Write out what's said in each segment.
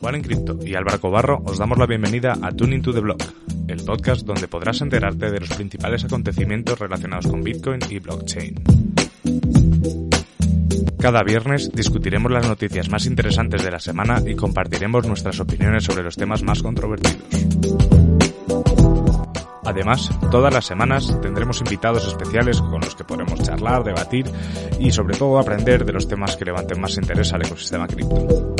Juan en Cripto y Álvaro Cobarro os damos la bienvenida a Tuning to the Block, el podcast donde podrás enterarte de los principales acontecimientos relacionados con Bitcoin y blockchain. Cada viernes discutiremos las noticias más interesantes de la semana y compartiremos nuestras opiniones sobre los temas más controvertidos. Además, todas las semanas tendremos invitados especiales con los que podremos charlar, debatir y sobre todo aprender de los temas que levanten más interés al ecosistema cripto.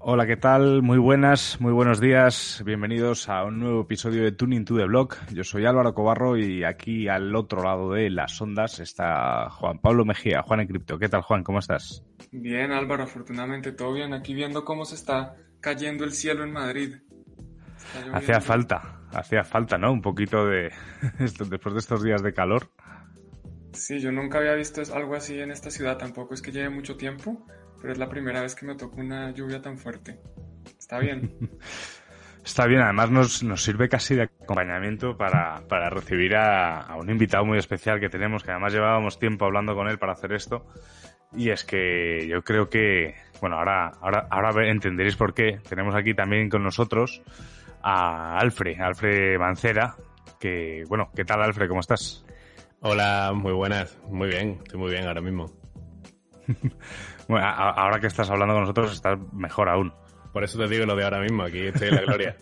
Hola, ¿qué tal? Muy buenas, muy buenos días. Bienvenidos a un nuevo episodio de Tuning to the Block. Yo soy Álvaro Cobarro y aquí al otro lado de las ondas está Juan Pablo Mejía, Juan en Cripto. ¿Qué tal, Juan? ¿Cómo estás? Bien, Álvaro, afortunadamente todo bien. Aquí viendo cómo se está cayendo el cielo en Madrid. Hacía falta, hacía falta, ¿no? Un poquito de... después de estos días de calor. Sí, yo nunca había visto algo así en esta ciudad. Tampoco es que lleve mucho tiempo pero es la primera vez que me tocó una lluvia tan fuerte. Está bien. Está bien, además nos, nos sirve casi de acompañamiento para, para recibir a, a, un invitado muy especial que tenemos, que además llevábamos tiempo hablando con él para hacer esto. Y es que yo creo que, bueno, ahora, ahora, ahora entenderéis por qué. Tenemos aquí también con nosotros a Alfred, Alfred Mancera, que, bueno, ¿qué tal Alfred? ¿Cómo estás? Hola, muy buenas, muy bien, estoy muy bien ahora mismo. Bueno, ahora que estás hablando con nosotros estás mejor aún. Por eso te digo lo de ahora mismo, aquí estoy en la gloria.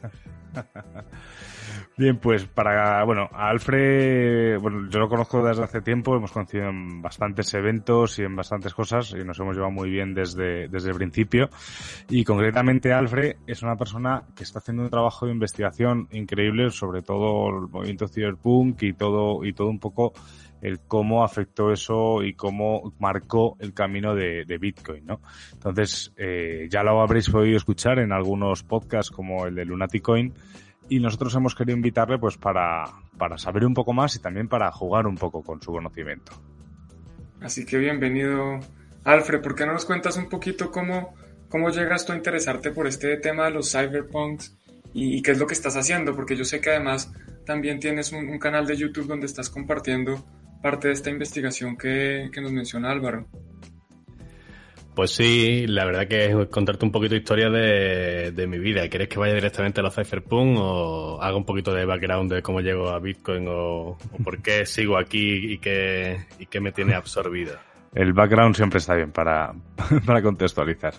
Bien, pues para, bueno, Alfred, bueno, yo lo conozco desde hace tiempo, hemos conocido en bastantes eventos y en bastantes cosas y nos hemos llevado muy bien desde, desde el principio. Y concretamente Alfred es una persona que está haciendo un trabajo de investigación increíble sobre todo el movimiento cyberpunk y todo, y todo un poco el cómo afectó eso y cómo marcó el camino de, de Bitcoin, ¿no? Entonces, eh, ya lo habréis podido escuchar en algunos podcasts como el de Lunaticoin y nosotros hemos querido invitarle pues para, para saber un poco más y también para jugar un poco con su conocimiento. Así que bienvenido, Alfred. ¿Por qué no nos cuentas un poquito cómo, cómo llegas tú a interesarte por este tema de los cyberpunks y, qué es lo que estás haciendo? Porque yo sé que además también tienes un, un canal de YouTube donde estás compartiendo parte de esta investigación que, que nos menciona Álvaro. Pues sí, la verdad que es contarte un poquito de historia de, de mi vida. ¿Quieres que vaya directamente a los cypherpunk o haga un poquito de background de cómo llego a Bitcoin o, o por qué sigo aquí y qué, y qué me tiene absorbido? El background siempre está bien para, para contextualizar.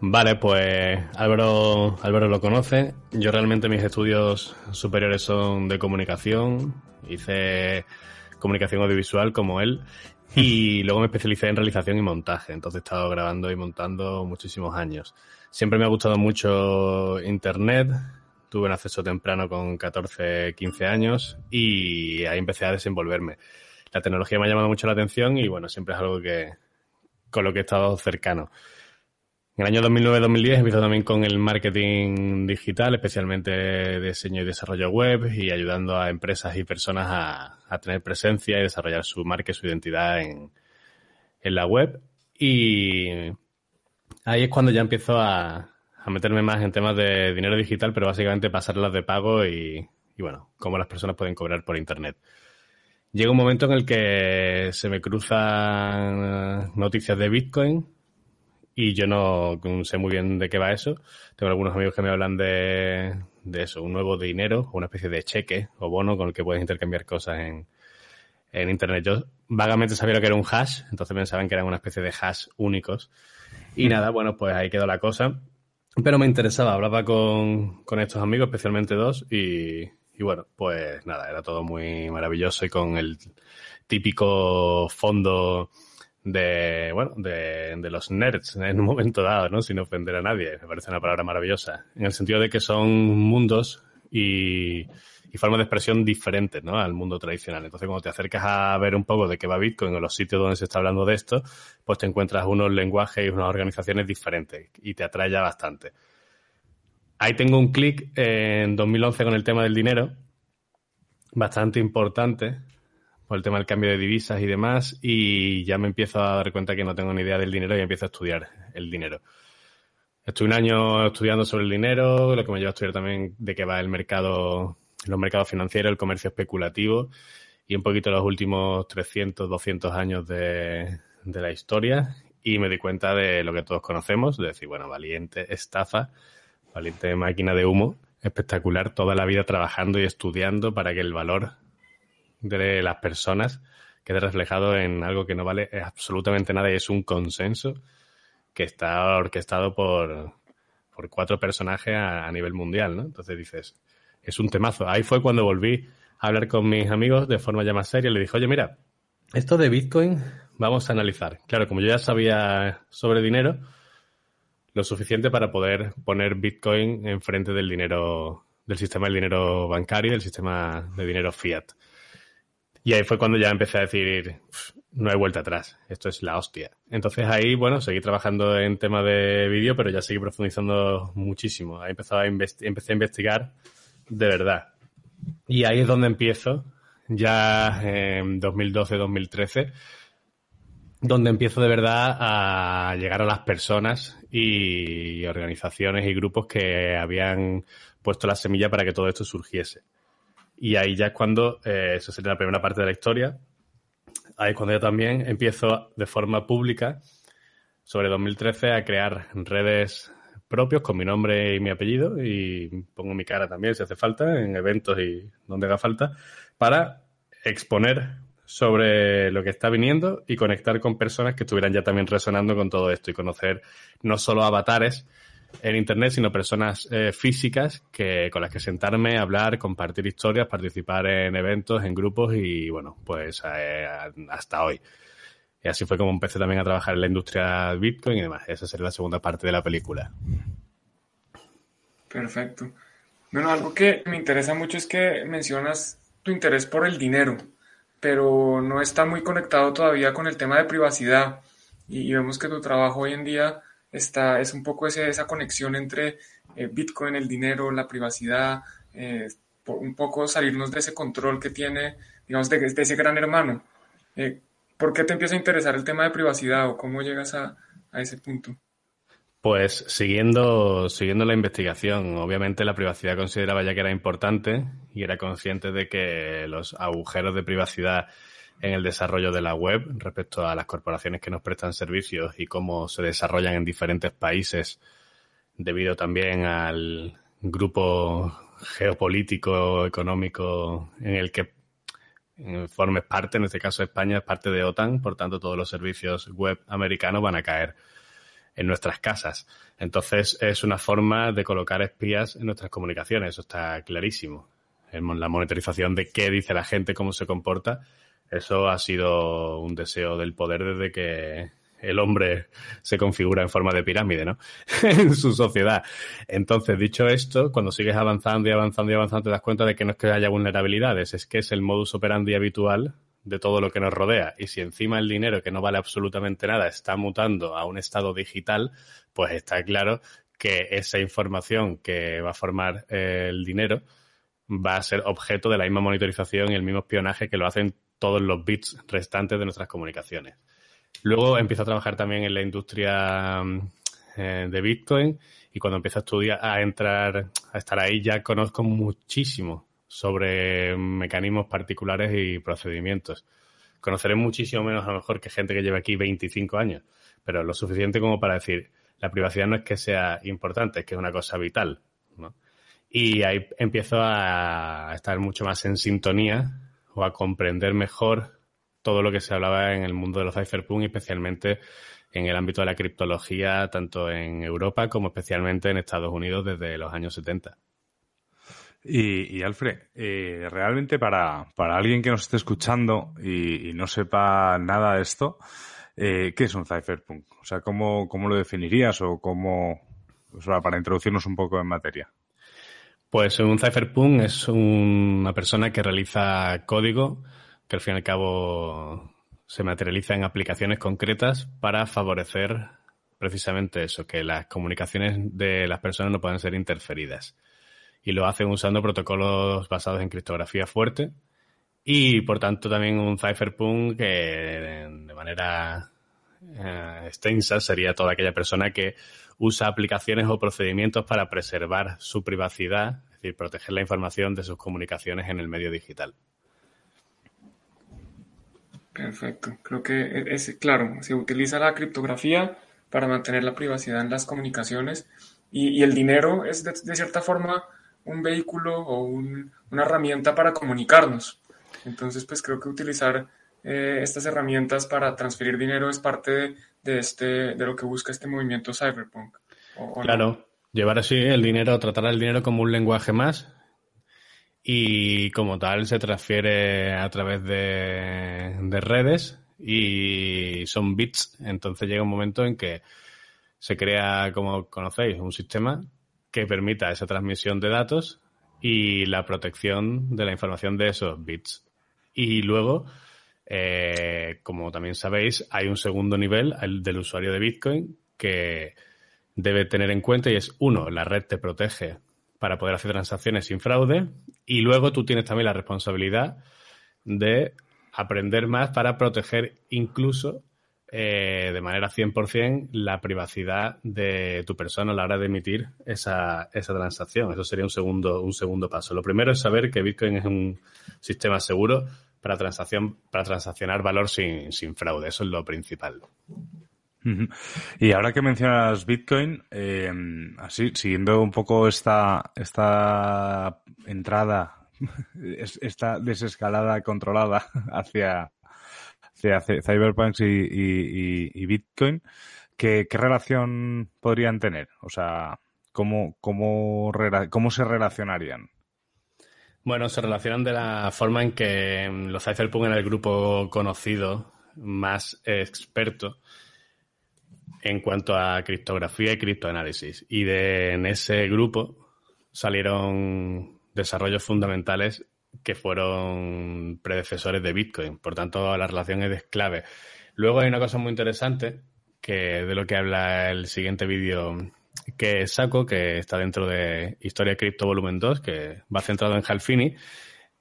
Vale, pues Álvaro, Álvaro lo conoce. Yo realmente mis estudios superiores son de comunicación. Hice comunicación audiovisual como él y luego me especialicé en realización y montaje, entonces he estado grabando y montando muchísimos años. Siempre me ha gustado mucho Internet, tuve un acceso temprano con 14, 15 años y ahí empecé a desenvolverme. La tecnología me ha llamado mucho la atención y bueno, siempre es algo que con lo que he estado cercano. En el año 2009-2010 empezó también con el marketing digital, especialmente diseño y desarrollo web y ayudando a empresas y personas a, tener presencia y desarrollar su marca y su identidad en, la web. Y ahí es cuando ya empiezo a, meterme más en temas de dinero digital, pero básicamente pasarlas de pago y bueno, cómo las personas pueden cobrar por Internet. Llega un momento en el que se me cruzan noticias de Bitcoin y yo no sé muy bien de qué va eso. Tengo algunos amigos que me hablan de, de eso, un nuevo dinero, una especie de cheque o bono con el que puedes intercambiar cosas en, en Internet. Yo vagamente sabía lo que era un hash, entonces pensaban que eran una especie de hash únicos. Y nada, bueno, pues ahí quedó la cosa. Pero me interesaba, hablaba con, con estos amigos, especialmente dos, y, y bueno, pues nada, era todo muy maravilloso y con el típico fondo de, bueno, de, de, los nerds en un momento dado, ¿no? Sin ofender a nadie. Me parece una palabra maravillosa. En el sentido de que son mundos y, y formas de expresión diferentes ¿no? al mundo tradicional. Entonces, cuando te acercas a ver un poco de qué va Bitcoin en los sitios donde se está hablando de esto, pues te encuentras unos lenguajes y unas organizaciones diferentes y te atrae ya bastante. Ahí tengo un clic en 2011 con el tema del dinero, bastante importante, por el tema del cambio de divisas y demás, y ya me empiezo a dar cuenta que no tengo ni idea del dinero y empiezo a estudiar el dinero. Estuve un año estudiando sobre el dinero, lo que me lleva a estudiar también de qué va el mercado los mercados financieros, el comercio especulativo y un poquito los últimos 300, 200 años de, la historia y me di cuenta de lo que todos conocemos, de decir, bueno, valiente estafa, valiente máquina de humo, espectacular, toda la vida trabajando y estudiando para que el valor de las personas quede reflejado en algo que no vale absolutamente nada y es un consenso que está orquestado por, por cuatro personajes a, nivel mundial, ¿no? Entonces dices, es un temazo. Ahí fue cuando volví a hablar con mis amigos de forma ya más seria. Le dije, oye, mira, esto de Bitcoin vamos a analizar. Claro, como yo ya sabía sobre dinero, lo suficiente para poder poner Bitcoin enfrente del dinero, del sistema del dinero bancario, del sistema de dinero fiat. Y ahí fue cuando ya empecé a decir, no hay vuelta atrás, esto es la hostia. Entonces ahí, bueno, seguí trabajando en tema de vídeo, pero ya seguí profundizando muchísimo. Ahí empecé a, empecé a investigar de verdad. Y ahí es donde empiezo, ya en 2012-2013, donde empiezo de verdad a llegar a las personas y organizaciones y grupos que habían puesto la semilla para que todo esto surgiese. Y ahí ya es cuando, eh, eso sería la primera parte de la historia, ahí es cuando yo también empiezo de forma pública, sobre 2013, a crear redes propios con mi nombre y mi apellido y pongo mi cara también si hace falta en eventos y donde haga falta para exponer sobre lo que está viniendo y conectar con personas que estuvieran ya también resonando con todo esto y conocer no solo avatares en internet, sino personas eh, físicas que con las que sentarme, hablar, compartir historias, participar en eventos, en grupos y bueno, pues eh, hasta hoy. Y así fue como empecé también a trabajar en la industria Bitcoin y demás. Esa sería la segunda parte de la película. Perfecto. Bueno, algo que me interesa mucho es que mencionas tu interés por el dinero, pero no está muy conectado todavía con el tema de privacidad. Y, vemos que tu trabajo hoy en día está, es un poco esa conexión entre eh, Bitcoin, el dinero, la privacidad, eh, un poco salirnos de ese control que tiene, digamos, de, ese gran hermano. Eh, ¿Por qué te empieza a interesar el tema de privacidad o cómo llegas a, ese punto? Pues siguiendo, siguiendo la investigación, obviamente la privacidad consideraba ya que era importante y era consciente de que los agujeros de privacidad en el desarrollo de la web respecto a las corporaciones que nos prestan servicios y cómo se desarrollan en diferentes países debido también al grupo geopolítico económico en el que formes parte, en este caso España es parte de OTAN, por tanto todos los servicios web americanos van a caer en nuestras casas. Entonces es una forma de colocar espías en nuestras comunicaciones, eso está clarísimo. La monitorización de qué dice la gente, cómo se comporta, eso ha sido un deseo del poder desde que el hombre se configura en forma de pirámide, ¿no? en su sociedad. Entonces, dicho esto, cuando sigues avanzando y avanzando y avanzando, te das cuenta de que no es que haya vulnerabilidades, es que es el modus operandi habitual de todo lo que nos rodea. Y si encima el dinero, que no vale absolutamente nada, está mutando a un estado digital, pues está claro que esa información que va a formar el dinero va a ser objeto de la misma monitorización y el mismo espionaje que lo hacen todos los bits restantes de nuestras comunicaciones. Luego empiezo a trabajar también en la industria mm, eh, de Bitcoin y cuando empiezo a estudiar, a entrar, a estar ahí, ya conozco muchísimo sobre mecanismos particulares y procedimientos. Conoceré muchísimo menos a lo mejor que gente que lleva aquí 25 años, pero lo suficiente como para decir, la privacidad no es que sea importante, es que es una cosa vital. Y ahí empiezo a estar mucho más en sintonía o a comprender mejor todo lo que se hablaba en el mundo de los cypherpunk, especialmente en el ámbito de la criptología, tanto en Europa como especialmente en Estados Unidos desde los años 70. Y, Alfred, eh, realmente para, alguien que nos esté escuchando y, no sepa nada de esto, eh, ¿qué es un cypherpunk? O sea, ¿cómo, cómo lo definirías o cómo, para introducirnos un poco en materia? Pues un cypherpunk es una persona que realiza código que al fin y al cabo se materializa en aplicaciones concretas para favorecer precisamente eso, que las comunicaciones de las personas no puedan ser interferidas. Y lo hacen usando protocolos basados en criptografía fuerte y por tanto también un cypherpunk que de manera eh, extensa sería toda aquella persona que usa aplicaciones o procedimientos para preservar su privacidad, es decir, proteger la información de sus comunicaciones en el medio digital. Perfecto. Creo que es claro, se utiliza la criptografía para mantener la privacidad en las comunicaciones y, el dinero es de, cierta forma un vehículo o una herramienta para comunicarnos. Entonces, pues creo que utilizar eh, estas herramientas para transferir dinero es parte de, este, de lo que busca este movimiento cyberpunk. claro, llevar así el dinero, tratar el dinero como un lenguaje más y como tal se transfiere a través de, de redes y son bits. Entonces llega un momento en que se crea, como conocéis, un sistema que permita esa transmisión de datos y la protección de la información de esos bits. Y luego eh, como también sabéis, hay un segundo nivel, el del usuario de Bitcoin, que debe tener en cuenta y es, uno, la red te protege para poder hacer transacciones sin fraude y luego tú tienes también la responsabilidad de aprender más para proteger incluso eh, de manera 100% la privacidad de tu persona a la hora de emitir esa, esa transacción. Eso sería un segundo, un segundo paso. Lo primero es saber que Bitcoin es un sistema seguro para transacción, para transaccionar valor sin, sin fraude. Eso es lo principal. Y ahora que mencionas Bitcoin, eh, así, siguiendo un poco esta, esta entrada, esta desescalada controlada hacia, hacia Cyberpunk y, Bitcoin, ¿qué, relación podrían tener? O sea, ¿cómo, cómo, cómo se relacionarían? Bueno, se relacionan de la forma en que los Cypherpunk en el grupo conocido más experto en cuanto a criptografía y criptoanálisis. Y de, en ese grupo salieron desarrollos fundamentales que fueron predecesores de Bitcoin. Por tanto, la relación es clave. Luego hay una cosa muy interesante que de lo que habla el siguiente vídeo que saco, que está dentro de Historia Cripto Volumen 2, que va centrado en Halfini.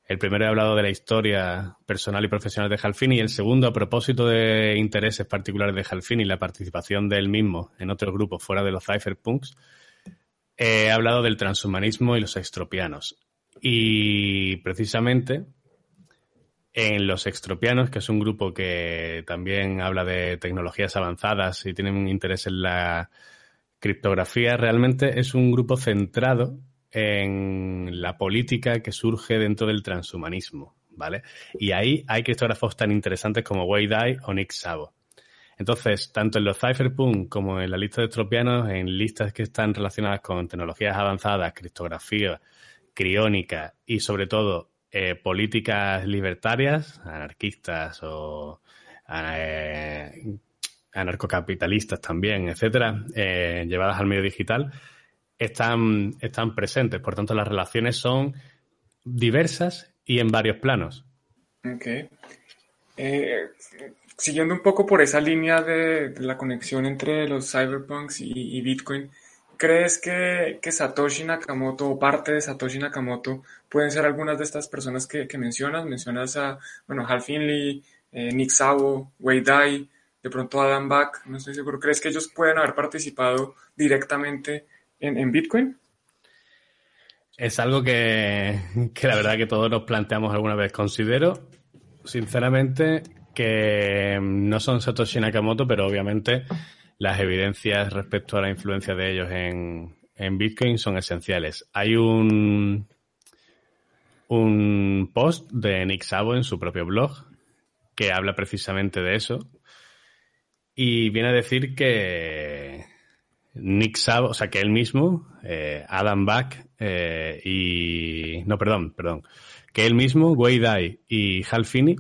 El primero he hablado de la historia personal y profesional de Halfini y el segundo, a propósito de intereses particulares de Halfini y la participación de él mismo en otros grupos fuera de los cypherpunks, he hablado del transhumanismo y los extropianos. Y precisamente en los extropianos, que es un grupo que también habla de tecnologías avanzadas y tienen un interés en la Criptografía realmente es un grupo centrado en la política que surge dentro del transhumanismo, ¿vale? Y ahí hay criptógrafos tan interesantes como Wei Dai o Nick Szabo. Entonces, tanto en los cypherpunk como en la lista de estropianos, en listas que están relacionadas con tecnologías avanzadas, criptografía, criónica y sobre todo eh, políticas libertarias, anarquistas o eh, anarcocapitalistas también, etcétera, eh, llevadas al medio digital, están, están presentes. Por tanto, las relaciones son diversas y en varios planos. Ok. Eh, siguiendo un poco por esa línea de, la conexión entre los cyberpunks y, Bitcoin, ¿crees que, Satoshi Nakamoto o parte de Satoshi Nakamoto pueden ser algunas de estas personas que, mencionas? Mencionas a, bueno, Hal Finley, eh, Nick Szabo, Wei Dai, de pronto Adam Back, no estoy seguro, ¿crees que ellos pueden haber participado directamente en, Bitcoin? Es algo que, la verdad que todos nos planteamos alguna vez. Considero, sinceramente, que no son Satoshi Nakamoto, pero obviamente las evidencias respecto a la influencia de ellos en, en Bitcoin son esenciales. Hay un, un post de Nick Szabo en su propio blog que habla precisamente de eso, y viene a decir que Nick Szabo, o sea, que él mismo, eh, Adam Back y... No, perdón, perdón. Que él mismo, Wei Dai y Hal Finney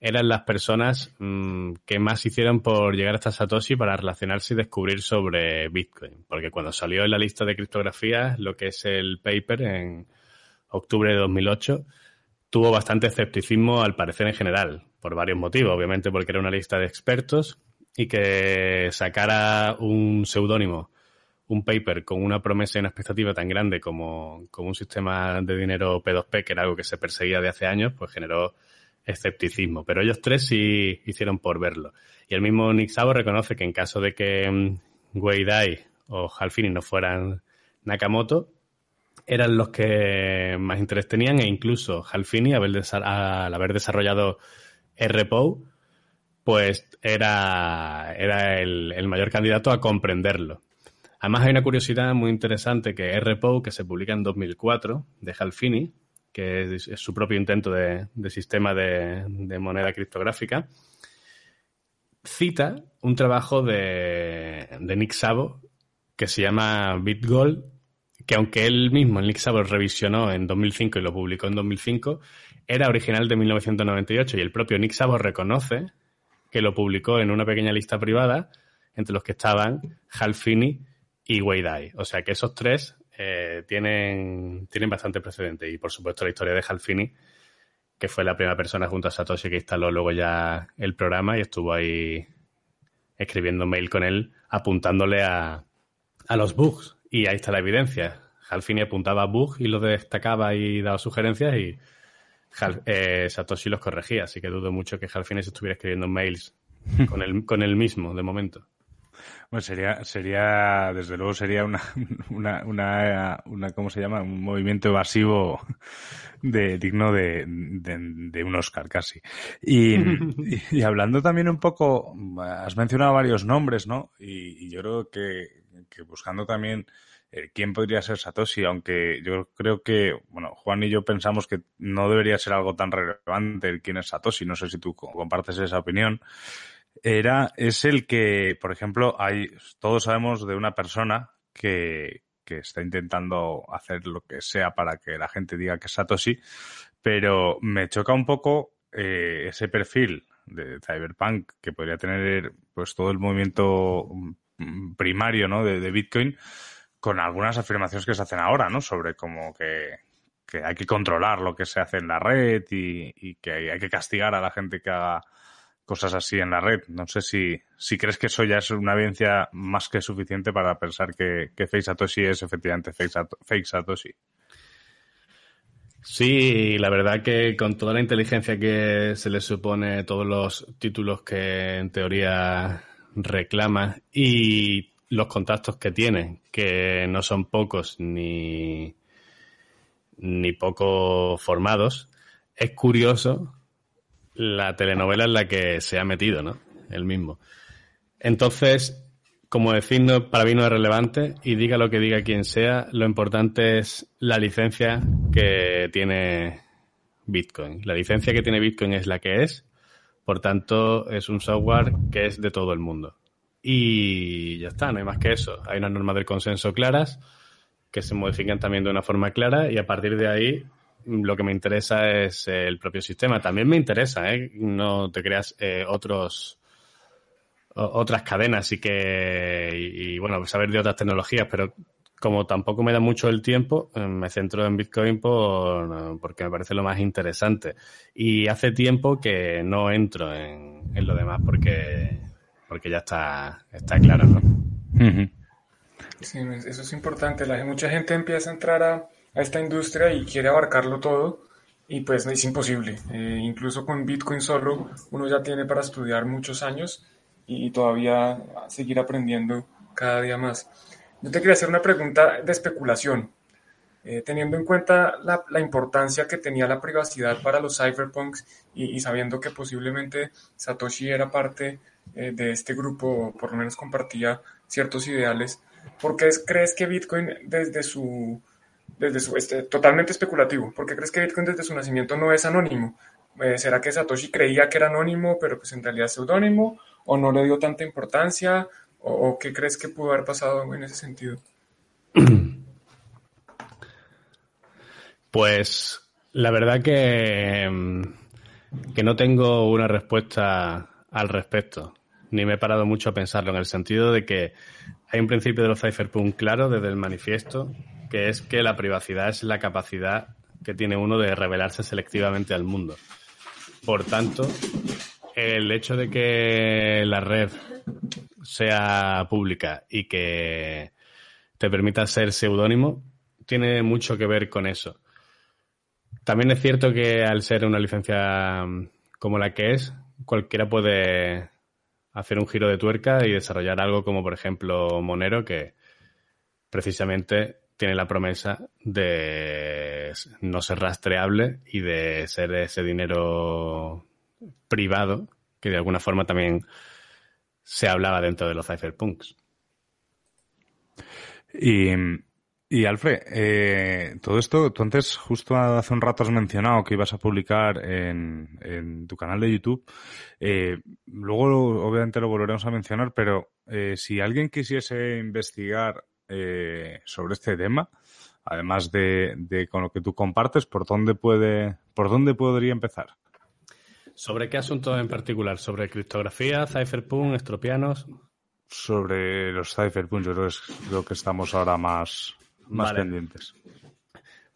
eran las personas mm, que más hicieron por llegar hasta Satoshi para relacionarse y descubrir sobre Bitcoin. Porque cuando salió en la lista de criptografía, lo que es el paper en octubre de 2008, tuvo bastante escepticismo al parecer en general, por varios motivos. Obviamente porque era una lista de expertos y que sacara un seudónimo, un paper con una promesa y una expectativa tan grande como, como un sistema de dinero P2P, que era algo que se perseguía de hace años, pues generó escepticismo. Pero ellos tres sí hicieron por verlo. Y el mismo Nick Szabo reconoce que en caso de que mm, Wei Dai o Halfini no fueran Nakamoto, eran los que más interés tenían e incluso Halfini, al haber desarrollado RPO, pues era, era el, el, mayor candidato a comprenderlo. Además hay una curiosidad muy interesante que RPO, que se publica en 2004, de Halfini, que es, su propio intento de, sistema de, moneda criptográfica, cita un trabajo de, Nick Szabo que se llama BitGold, que aunque él mismo, Nick Szabo, revisionó en 2005 y lo publicó en 2005, era original de 1998 y el propio Nick Szabo reconoce que lo publicó en una pequeña lista privada entre los que estaban Halfini y Wei O sea que esos tres eh, tienen, tienen bastante precedente. Y por supuesto la historia de Halfini, que fue la primera persona junto a Satoshi que instaló luego ya el programa y estuvo ahí escribiendo mail con él, apuntándole a, a los bugs. Y ahí está la evidencia. Halfini apuntaba a bugs y los destacaba y daba sugerencias y eh, Satoshi los corregía. Así que dudo mucho que Halfini se estuviera escribiendo mails con el, con el mismo de momento. Bueno, sería, sería, desde luego sería una, una, una, una ¿cómo se llama? Un movimiento evasivo de, digno de, de, un Oscar casi. Y, y, hablando también un poco, has mencionado varios nombres, ¿no? Y, y yo creo que, que buscando también eh, quién podría ser Satoshi, aunque yo creo que, bueno, Juan y yo pensamos que no debería ser algo tan relevante el quién es Satoshi, no sé si tú compartes esa opinión. Era, es el que, por ejemplo, hay, todos sabemos de una persona que, que está intentando hacer lo que sea para que la gente diga que es Satoshi, pero me choca un poco eh, ese perfil de Cyberpunk que podría tener pues todo el movimiento mm, primario ¿no? de, de Bitcoin con algunas afirmaciones que se hacen ahora, ¿no? Sobre como que, hay que controlar lo que se hace en la red y, que hay que castigar a la gente que haga cosas así en la red. No sé si, si crees que eso ya es una evidencia más que suficiente para pensar que, que Fake Satoshi es efectivamente Fake Satoshi. Sí, la verdad que con toda la inteligencia que se le supone, todos los títulos que en teoría reclama y los contactos que tiene, que no son pocos ni, ni poco formados, es curioso la telenovela en la que se ha metido, ¿no? El mismo. Entonces, como decir, para mí no es relevante y diga lo que diga quien sea, lo importante es la licencia que tiene Bitcoin. La licencia que tiene Bitcoin es la que es, por tanto es un software que es de todo el mundo. Y ya está, no hay más que eso. Hay unas normas del consenso claras que se modifican también de una forma clara y a partir de ahí lo que me interesa es el propio sistema. También me interesa, ¿eh? no te creas eh, otros otras cadenas y que y, bueno saber de otras tecnologías, pero como tampoco me da mucho el tiempo, eh, me centro en Bitcoin por, porque me parece lo más interesante. Y hace tiempo que no entro en, lo demás porque, porque ya está, está claro, ¿no? Sí, eso es importante. La, mucha gente empieza a entrar a, a esta industria y quiere abarcarlo todo y pues es imposible. Eh, incluso con Bitcoin solo uno ya tiene para estudiar muchos años y, todavía seguir aprendiendo cada día más. Yo te quería hacer una pregunta de especulación. Eh, teniendo en cuenta la, la, importancia que tenía la privacidad para los cyberpunks y, y sabiendo que posiblemente Satoshi era parte de este grupo, o por lo menos compartía ciertos ideales, ¿por qué crees que Bitcoin desde su desde su, este, totalmente especulativo. ¿Por qué crees que Bitcoin desde su nacimiento no es anónimo? Eh, ¿Será que Satoshi creía que era anónimo, pero pues en realidad es seudónimo? ¿O no le dio tanta importancia? ¿O, qué crees que pudo haber pasado en ese sentido? Pues la verdad que que no tengo una respuesta al respecto, ni me he parado mucho a pensarlo, en el sentido de que hay un principio de los cypherpunk claro desde el manifiesto, que es que la privacidad es la capacidad que tiene uno de revelarse selectivamente al mundo. Por tanto, el hecho de que la red sea pública y que te permita ser seudónimo tiene mucho que ver con eso. También es cierto que al ser una licencia como la que es, cualquiera puede hacer un giro de tuerca y desarrollar algo como, por ejemplo, Monero, que precisamente tiene la promesa de no ser rastreable y de ser ese dinero privado que de alguna forma también se hablaba dentro de los cypherpunks. Y y Alfred, eh, todo esto, tú antes, justo hace un rato has mencionado que ibas a publicar en, tu canal de YouTube. Eh, luego, obviamente, lo volveremos a mencionar, pero eh, si alguien quisiese investigar sobre este tema, además de, con lo que tú compartes, ¿por dónde puede, por dónde podría empezar? ¿Sobre qué asunto en particular? ¿Sobre criptografía, cypherpunk, estropianos? Sobre los cypherpunk, yo creo que es lo que estamos ahora más, más pendientes.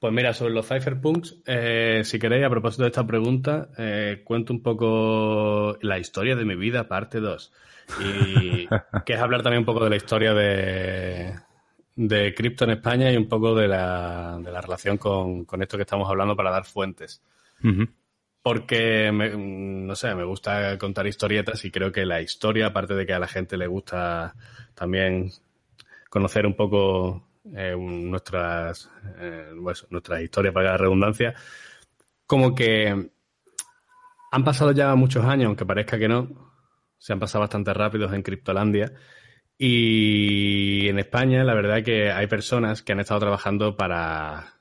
Pues mira, sobre los cypherpunks, eh, si queréis, a propósito de esta pregunta, eh, cuento un poco la historia de mi vida, parte 2. Y que es hablar también un poco de la historia de, de cripto en España y un poco de la, de la relación con, esto que estamos hablando para dar fuentes. Porque, no sé, me gusta contar historietas y creo que la historia, aparte de que a la gente le gusta también conocer un poco eh, nuestras, eh, nuestras historias para la redundancia, como que han pasado ya muchos años, aunque parezca que no, se han pasado bastante rápidos en Criptolandia. Y en España, la verdad que hay personas que han estado trabajando para,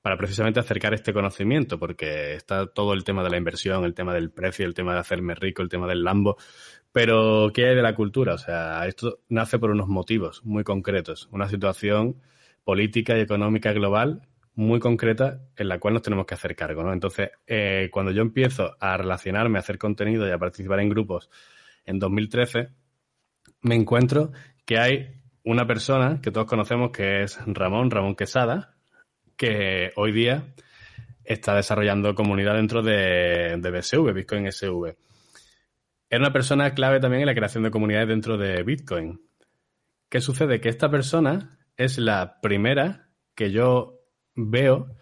para precisamente acercar este conocimiento, porque está todo el tema de la inversión, el tema del precio, el tema de hacerme rico, el tema del Lambo. Pero, ¿qué hay de la cultura? O sea, esto nace por unos motivos muy concretos. Una situación política y económica global muy concreta en la cual nos tenemos que hacer cargo, ¿no? Entonces, eh, cuando yo empiezo a relacionarme, a hacer contenido y a participar en grupos en 2013, me encuentro que hay una persona que todos conocemos que es Ramón, Ramón Quesada, que hoy día está desarrollando comunidad dentro de, de BSV, Bitcoin SV. Era una persona clave también en la creación de comunidades dentro de Bitcoin. ¿Qué sucede? Que esta persona es la primera que yo veo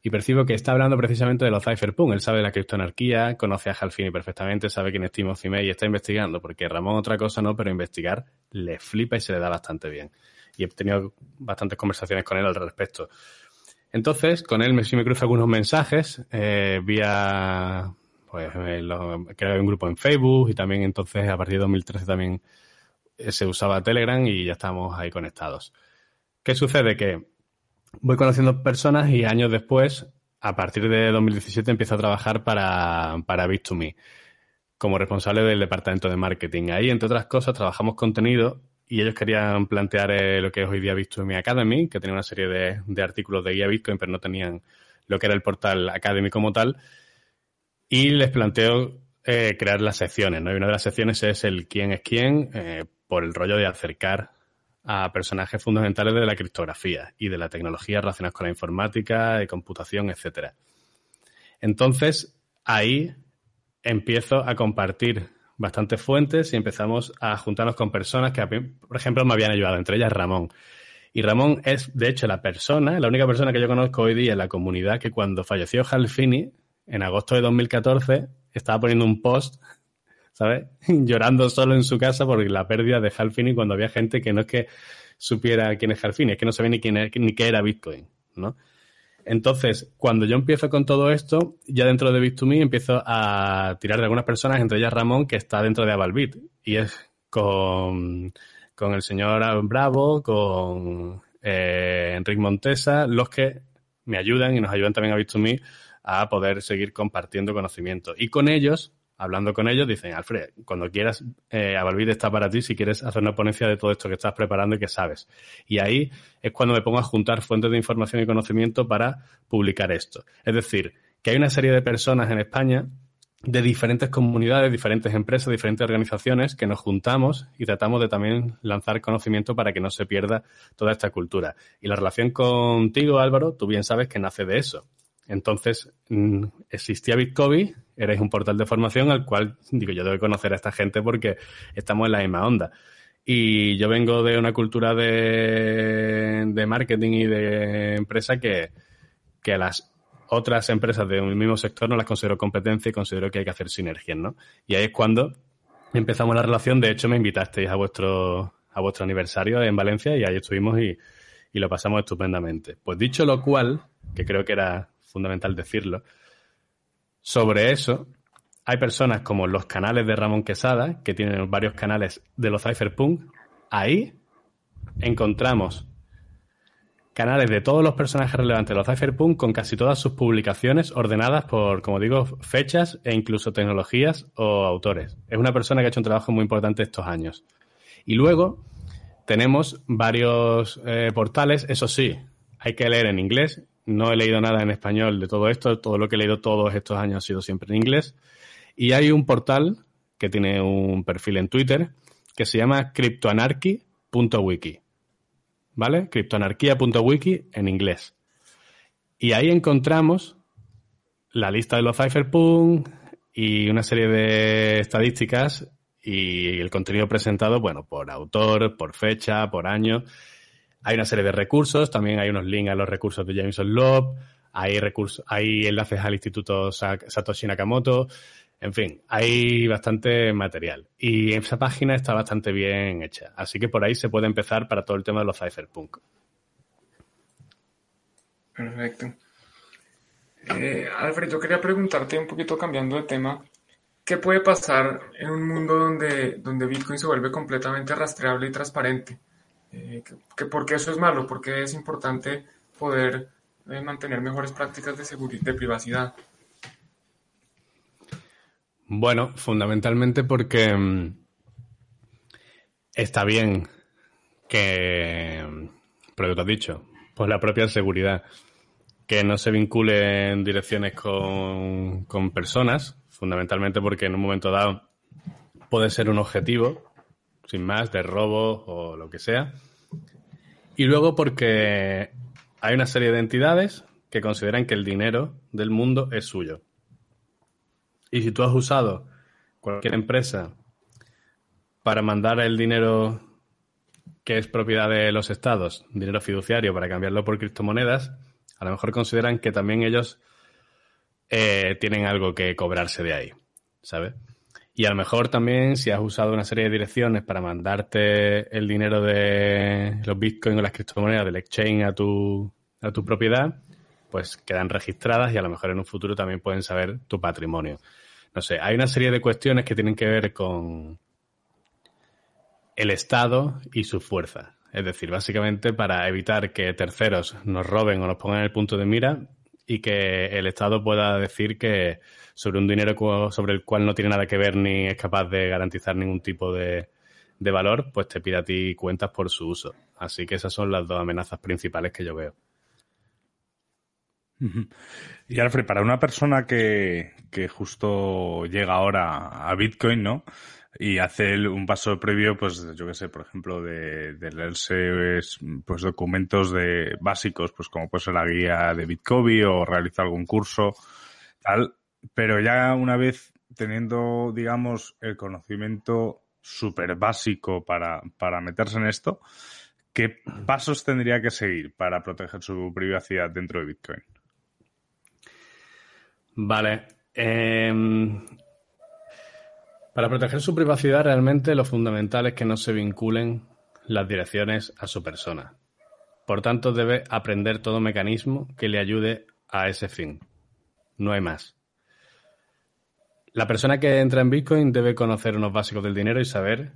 y percibo que está hablando precisamente de los cypherpunk. Él sabe de la criptoanarquía, conoce a Halfini perfectamente, sabe quién es Timothy May y está investigando, porque Ramón otra cosa no, pero investigar le flipa y se le da bastante bien. Y he tenido bastantes conversaciones con él al respecto. Entonces, con él me, sí me cruzo algunos mensajes eh, vía pues creé un grupo en Facebook y también entonces a partir de 2013 también eh, se usaba Telegram y ya estamos ahí conectados. ¿Qué sucede? Que voy conociendo personas y años después, a partir de 2017, empiezo a trabajar para, para Bit2Me como responsable del departamento de marketing. Ahí, entre otras cosas, trabajamos contenido y ellos querían plantear eh, lo que es hoy día Bit2Me Academy, que tenía una serie de, de artículos de guía Bitcoin, pero no tenían lo que era el portal Academy como tal y les planteo eh, crear las secciones, ¿no? Y una de las secciones es el quién es quién, eh, por el rollo de acercar a personajes fundamentales de la criptografía y de la tecnología relacionadas con la informática, y computación, etcétera. Entonces, ahí empiezo a compartir bastantes fuentes y empezamos a juntarnos con personas que, por ejemplo, me habían ayudado, entre ellas Ramón. Y Ramón es, de hecho, la persona, la única persona que yo conozco hoy día en la comunidad que cuando falleció Halfini, en agosto de 2014 estaba poniendo un post, ¿sabes? Llorando solo en su casa por la pérdida de Halfini cuando había gente que no es que supiera quién es Halfini, es que no sabía ni, quién ni qué era Bitcoin, ¿no? Entonces, cuando yo empiezo con todo esto, ya dentro de Bit2Me empiezo a tirar de algunas personas, entre ellas Ramón, que está dentro de Avalbit. Y es con, con el señor Bravo, con eh, Enrique Montesa, los que me ayudan y nos ayudan también a Bit2Me a poder seguir compartiendo conocimiento. Y con ellos, hablando con ellos, dicen, Alfred, cuando quieras, eh, Avalvid está para ti si quieres hacer una ponencia de todo esto que estás preparando y que sabes. Y ahí es cuando me pongo a juntar fuentes de información y conocimiento para publicar esto. Es decir, que hay una serie de personas en España de diferentes comunidades, diferentes empresas, diferentes organizaciones que nos juntamos y tratamos de también lanzar conocimiento para que no se pierda toda esta cultura. Y la relación contigo, Álvaro, tú bien sabes que nace de eso. Entonces, mm, existía Bitcoin, erais un portal de formación al cual, digo, yo debo conocer a esta gente porque estamos en la misma onda. Y yo vengo de una cultura de, de marketing y de empresa que, que las otras empresas del mismo sector no las considero competencia y considero que hay que hacer sinergias, ¿no? Y ahí es cuando empezamos la relación. De hecho, me invitasteis a vuestro, a vuestro aniversario en Valencia y ahí estuvimos y, y lo pasamos estupendamente. Pues dicho lo cual, que creo que era fundamental decirlo, sobre eso hay personas como los canales de Ramón Quesada, que tienen varios canales de los cypherpunk. Ahí encontramos canales de todos los personajes relevantes de los cypherpunk con casi todas sus publicaciones ordenadas por, como digo, fechas e incluso tecnologías o autores. Es una persona que ha hecho un trabajo muy importante estos años. Y luego tenemos varios eh, portales, eso sí, hay que leer en inglés. No he leído nada en español de todo esto, todo lo que he leído todos estos años ha sido siempre en inglés. Y hay un portal que tiene un perfil en Twitter que se llama cryptoanarchy.wiki. ¿Vale? Cryptoanarquía.wiki en inglés. Y ahí encontramos la lista de los cypherpunk y una serie de estadísticas y el contenido presentado, bueno, por autor, por fecha, por año. Hay una serie de recursos, también hay unos links a los recursos de Jameson Loeb, hay recursos, hay enlaces al Instituto Satoshi Nakamoto, en fin, hay bastante material y esa página está bastante bien hecha. Así que por ahí se puede empezar para todo el tema de los cypherpunk. Perfecto. Eh, Alfred, yo quería preguntarte un poquito cambiando de tema, ¿qué puede pasar en un mundo donde, donde Bitcoin se vuelve completamente rastreable y transparente? Eh, que, ¿Por qué eso es malo? ¿Por qué es importante poder eh, mantener mejores prácticas de seguridad, de privacidad? Bueno, fundamentalmente porque mm, está bien que, pero que te has dicho, pues la propia seguridad, que no se vincule en direcciones con, con personas, fundamentalmente porque en un momento dado puede ser un objetivo, sin más, de robo o lo que sea. Y luego porque hay una serie de entidades que consideran que el dinero del mundo es suyo. Y si tú has usado cualquier empresa para mandar el dinero que es propiedad de los estados, dinero fiduciario, para cambiarlo por criptomonedas, a lo mejor consideran que también ellos eh, tienen algo que cobrarse de ahí, ¿sabes? Y a lo mejor también si has usado una serie de direcciones para mandarte el dinero de los bitcoins o las criptomonedas del exchange a tu, a tu propiedad, pues quedan registradas y a lo mejor en un futuro también pueden saber tu patrimonio. No sé, hay una serie de cuestiones que tienen que ver con el Estado y su fuerza. Es decir, básicamente para evitar que terceros nos roben o nos pongan en el punto de mira y que el Estado pueda decir que sobre un dinero sobre el cual no tiene nada que ver ni es capaz de garantizar ningún tipo de, de valor, pues te pida a ti cuentas por su uso. Así que esas son las dos amenazas principales que yo veo. Y Alfred, para una persona que, que justo llega ahora a Bitcoin, ¿no? Y hace un paso previo, pues yo qué sé, por ejemplo, de, leerse pues documentos de básicos, pues como puede ser la guía de Bitcoin o realizar algún curso, tal. Pero ya una vez teniendo, digamos, el conocimiento súper básico para, para meterse en esto, ¿qué pasos tendría que seguir para proteger su privacidad dentro de Bitcoin? Vale. Em, para proteger su privacidad, realmente lo fundamental es que no se vinculen las direcciones a su persona. Por tanto, debe aprender todo mecanismo que le ayude a ese fin. No hay más. La persona que entra en Bitcoin debe conocer unos básicos del dinero y saber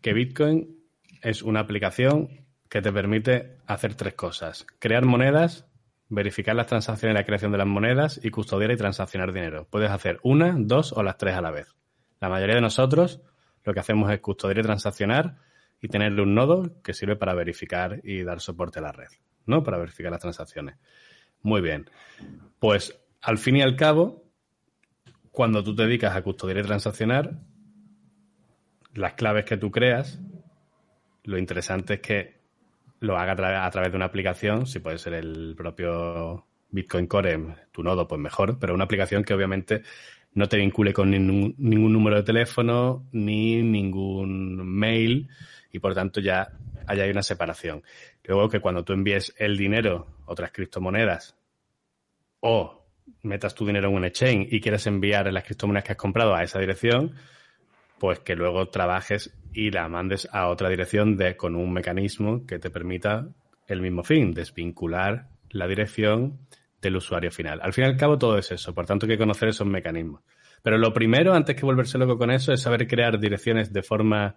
que Bitcoin es una aplicación que te permite hacer tres cosas. Crear monedas, verificar las transacciones y la creación de las monedas y custodiar y transaccionar dinero. Puedes hacer una, dos o las tres a la vez. La mayoría de nosotros lo que hacemos es custodiar y transaccionar y tenerle un nodo que sirve para verificar y dar soporte a la red, ¿no? Para verificar las transacciones. Muy bien. Pues al fin y al cabo, cuando tú te dedicas a custodiar y transaccionar, las claves que tú creas, lo interesante es que lo haga a, través de una aplicación, si puede ser el propio Bitcoin Core, tu nodo, pues mejor, pero una aplicación que obviamente no te vincule con ningún, ningún número de teléfono ni ningún mail y por tanto ya haya una separación. Luego que cuando tú envíes el dinero, otras criptomonedas, o metas tu dinero en un exchange y quieres enviar las criptomonedas que has comprado a esa dirección, pues que luego trabajes y la mandes a otra dirección de, con un mecanismo que te permita el mismo fin, desvincular la dirección del usuario final. Al fin y al cabo todo es eso, por tanto hay que conocer esos mecanismos. Pero lo primero, antes que volverse loco con eso, es saber crear direcciones de forma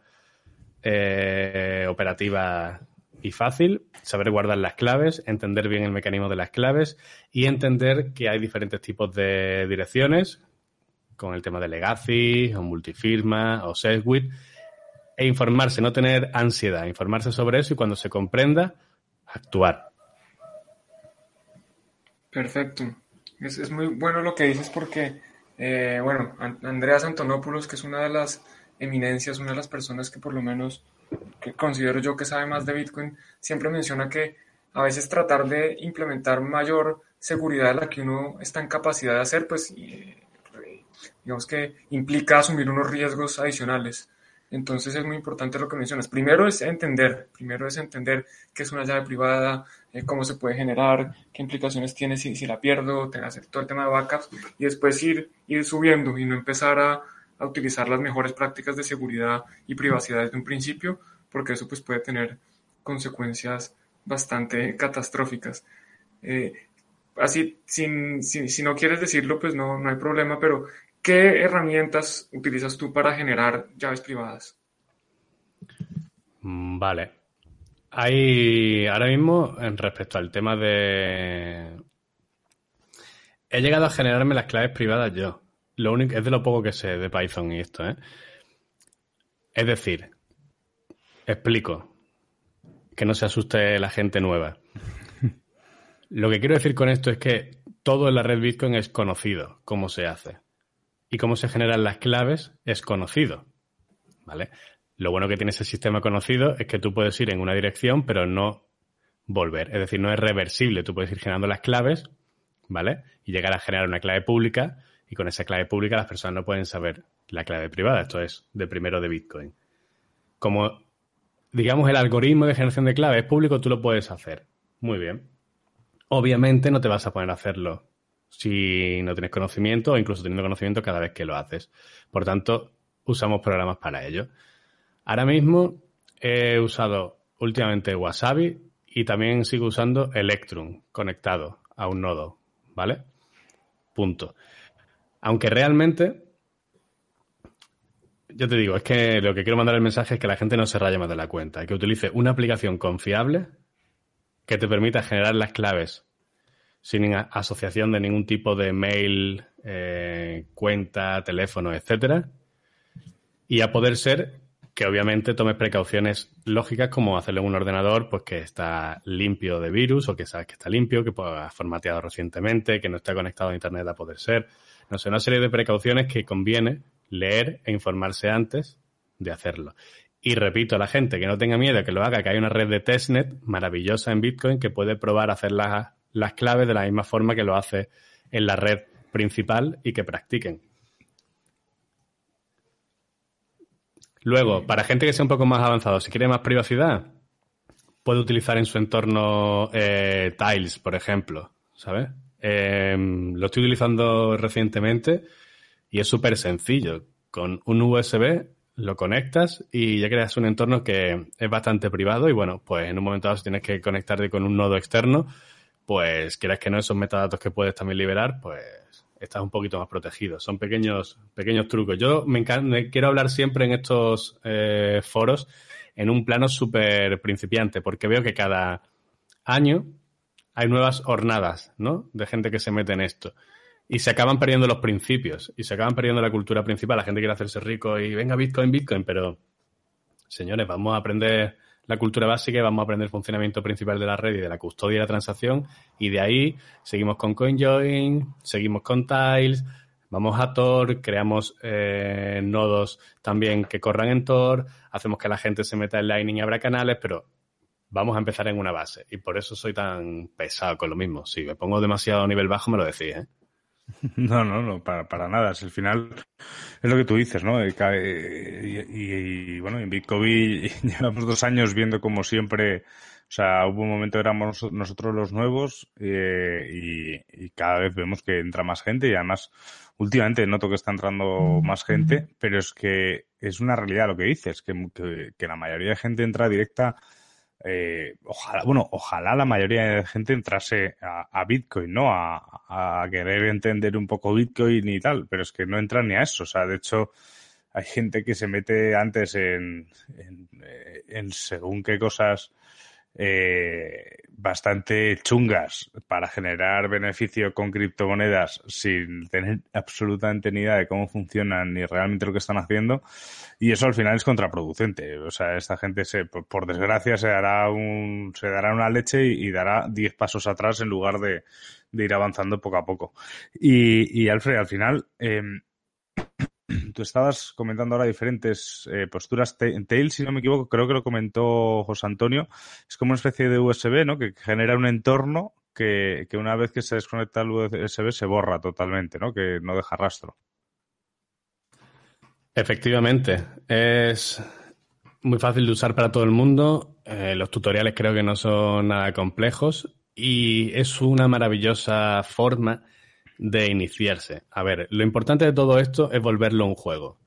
eh, operativa y fácil, saber guardar las claves, entender bien el mecanismo de las claves y entender que hay diferentes tipos de direcciones, con el tema de legacy, o multifirma, o SegWit, e informarse, no tener ansiedad, informarse sobre eso y cuando se comprenda, actuar. Perfecto. Es, muy bueno lo que dices porque, eh, bueno, Andreas Antonopoulos, que es una de las eminencias, una de las personas que por lo menos que considero yo que sabe más de Bitcoin, siempre menciona que a veces tratar de implementar mayor seguridad de la que uno está en capacidad de hacer, pues digamos que implica asumir unos riesgos adicionales. Entonces es muy importante lo que mencionas. Primero es entender, primero es entender qué es una llave privada, cómo se puede generar, qué implicaciones tiene si, la pierdo, hacer todo el tema de backups y después ir, ir subiendo y no empezar a, utilizar las mejores prácticas de seguridad y privacidad desde un principio, porque eso pues puede tener consecuencias bastante catastróficas. Eh, así, sin, si no quieres decirlo, pues no, no hay problema, pero ¿qué herramientas utilizas tú para generar llaves privadas? Mm, vale. Hay ahora mismo, en respecto al tema de... He llegado a generarme las claves privadas yo. Lo único, es de lo poco que sé de Python y esto, ¿eh? Es decir, explico, que no se asuste la gente nueva. Lo que quiero decir con esto es que todo en la red Bitcoin es conocido, cómo se hace. Y cómo se generan las claves es conocido. ¿Vale? Lo bueno que tiene ese sistema conocido es que tú puedes ir en una dirección, pero no volver. Es decir, no es reversible. Tú puedes ir generando las claves, ¿vale? Y llegar a generar una clave pública y con esa clave pública las personas no pueden saber la clave privada. Esto es de primero de Bitcoin. Como, digamos, el algoritmo de generación de clave es público, tú lo puedes hacer. Muy bien. Obviamente no te vas a poner a hacerlo si no tienes conocimiento o incluso teniendo conocimiento cada vez que lo haces. Por tanto, usamos programas para ello. Ahora mismo he usado últimamente Wasabi y también sigo usando Electrum conectado a un nodo, ¿vale? Punto. Aunque realmente, yo te digo, es que lo que quiero mandar el mensaje es que la gente no se raya más de la cuenta, que utilice una aplicación confiable que te permita generar las claves sin asociación de ningún tipo de mail, eh, cuenta, teléfono, etcétera. Y a poder ser que obviamente tomes precauciones lógicas como hacerle un ordenador pues que está limpio de virus o que sabes que está limpio, que ha formateado recientemente, que no está conectado a internet a poder ser. No sé, una serie de precauciones que conviene leer e informarse antes de hacerlo. Y repito a la gente que no tenga miedo que lo haga, que hay una red de testnet maravillosa en Bitcoin que puede probar hacer las, las claves de la misma forma que lo hace en la red principal y que practiquen. Luego, para gente que sea un poco más avanzado, si quiere más privacidad, puede utilizar en su entorno eh, Tiles, por ejemplo, ¿sabes? Em, lo estoy utilizando recientemente y es súper sencillo. Con un USB lo conectas y ya creas un entorno que es bastante privado y bueno, pues en un momento dado si tienes que conectarte con un nodo externo, pues quieras que no esos metadatos que puedes también liberar, pues estás un poquito más protegido. Son pequeños, pequeños trucos. Yo me, me quiero hablar siempre en estos eh, foros en un plano súper principiante, porque veo que cada año hay nuevas hornadas, ¿no? De gente que se mete en esto. Y se acaban perdiendo los principios y se acaban perdiendo la cultura principal. La gente quiere hacerse rico y venga Bitcoin, Bitcoin, pero señores, vamos a aprender la cultura básica y vamos a aprender el funcionamiento principal de la red y de la custodia y la transacción. Y de ahí seguimos con CoinJoin, seguimos con Tiles, Vamos a Tor, creamos eh, nodos también que corran en Tor, hacemos que la gente se meta en Lightning y abra canales, pero vamos a empezar en una base. Y por eso soy tan pesado con lo mismo. Si me pongo demasiado a nivel bajo, me lo decís, ¿eh? No, no, no, para, para nada. Si al final es lo que tú dices, ¿no? Y, bueno, en Bitcoin llevamos dos años viendo como siempre, o sea, hubo un momento éramos nosotros los nuevos eh, y, y, cada vez vemos que entra más gente y además últimamente noto que está entrando más gente, pero es que es una realidad lo que dices, que, que, que la mayoría de gente entra directa eh, ojalá, bueno, ojalá la mayoría de gente entrase a, Bitcoin, ¿no? A, querer entender un poco Bitcoin y tal, pero es que no entran ni a eso. O sea, de hecho, hay gente que se mete antes en, en, eh, en según qué cosas eh, bastante chungas para generar beneficio con criptomonedas sin tener absolutamente ni idea de cómo funcionan ni realmente lo que están haciendo. Y eso al final es contraproducente. O sea, esta gente se, por, desgracia se dará un, se dará una leche y, dará 10 pasos atrás en lugar de, de, ir avanzando poco a poco. Y, y Alfred, al final, eh, tú estabas comentando ahora diferentes eh, posturas. Tails, si no me equivoco, creo que lo comentó José Antonio. Es como una especie de USB, ¿no? Que genera un entorno que, que una vez que se desconecta el USB se borra totalmente, ¿no? Que no deja rastro. Efectivamente. Es muy fácil de usar para todo el mundo. Eh, los tutoriales creo que no son nada complejos y es una maravillosa forma de iniciarse. A ver, lo importante de todo esto es volverlo un juego,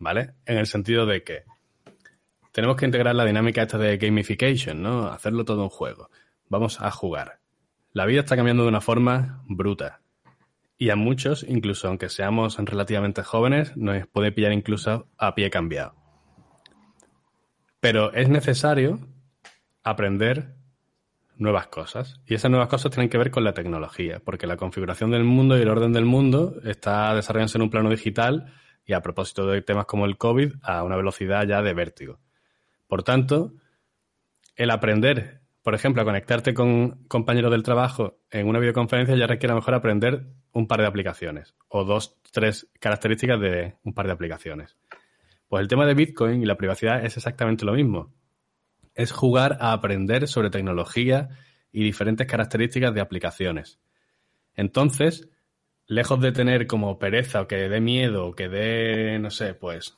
¿vale? En el sentido de que tenemos que integrar la dinámica esta de gamification, ¿no? Hacerlo todo un juego. Vamos a jugar. La vida está cambiando de una forma bruta. Y a muchos, incluso aunque seamos relativamente jóvenes, nos puede pillar incluso a pie cambiado. Pero es necesario aprender nuevas cosas. Y esas nuevas cosas tienen que ver con la tecnología, porque la configuración del mundo y el orden del mundo está desarrollándose en un plano digital y a propósito de temas como el COVID a una velocidad ya de vértigo. Por tanto, el aprender, por ejemplo, a conectarte con compañeros del trabajo en una videoconferencia ya requiere a lo mejor aprender un par de aplicaciones o dos, tres características de un par de aplicaciones. Pues el tema de Bitcoin y la privacidad es exactamente lo mismo es jugar a aprender sobre tecnología y diferentes características de aplicaciones. Entonces, lejos de tener como pereza o que dé miedo o que dé, no sé, pues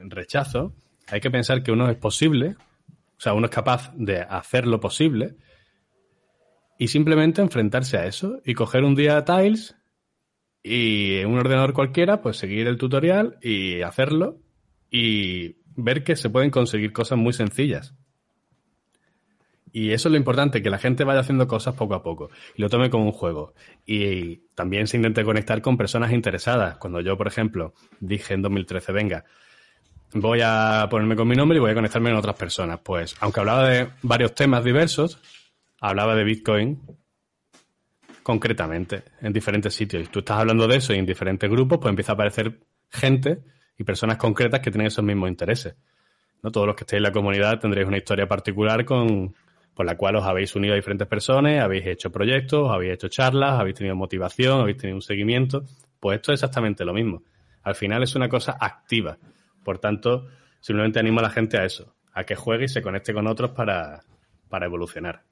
rechazo, hay que pensar que uno es posible, o sea, uno es capaz de hacer lo posible y simplemente enfrentarse a eso y coger un día Tiles y un ordenador cualquiera, pues seguir el tutorial y hacerlo y ver que se pueden conseguir cosas muy sencillas. Y eso es lo importante, que la gente vaya haciendo cosas poco a poco y lo tome como un juego. Y también se intente conectar con personas interesadas. Cuando yo, por ejemplo, dije en 2013, venga, voy a ponerme con mi nombre y voy a conectarme con otras personas. Pues, aunque hablaba de varios temas diversos, hablaba de Bitcoin concretamente en diferentes sitios. Y tú estás hablando de eso y en diferentes grupos, pues empieza a aparecer gente y personas concretas que tienen esos mismos intereses. ¿no? Todos los que estéis en la comunidad tendréis una historia particular con, por la cual os habéis unido a diferentes personas, habéis hecho proyectos, habéis hecho charlas, habéis tenido motivación, habéis tenido un seguimiento. Pues esto es exactamente lo mismo. Al final es una cosa activa. Por tanto, simplemente animo a la gente a eso, a que juegue y se conecte con otros para, para evolucionar.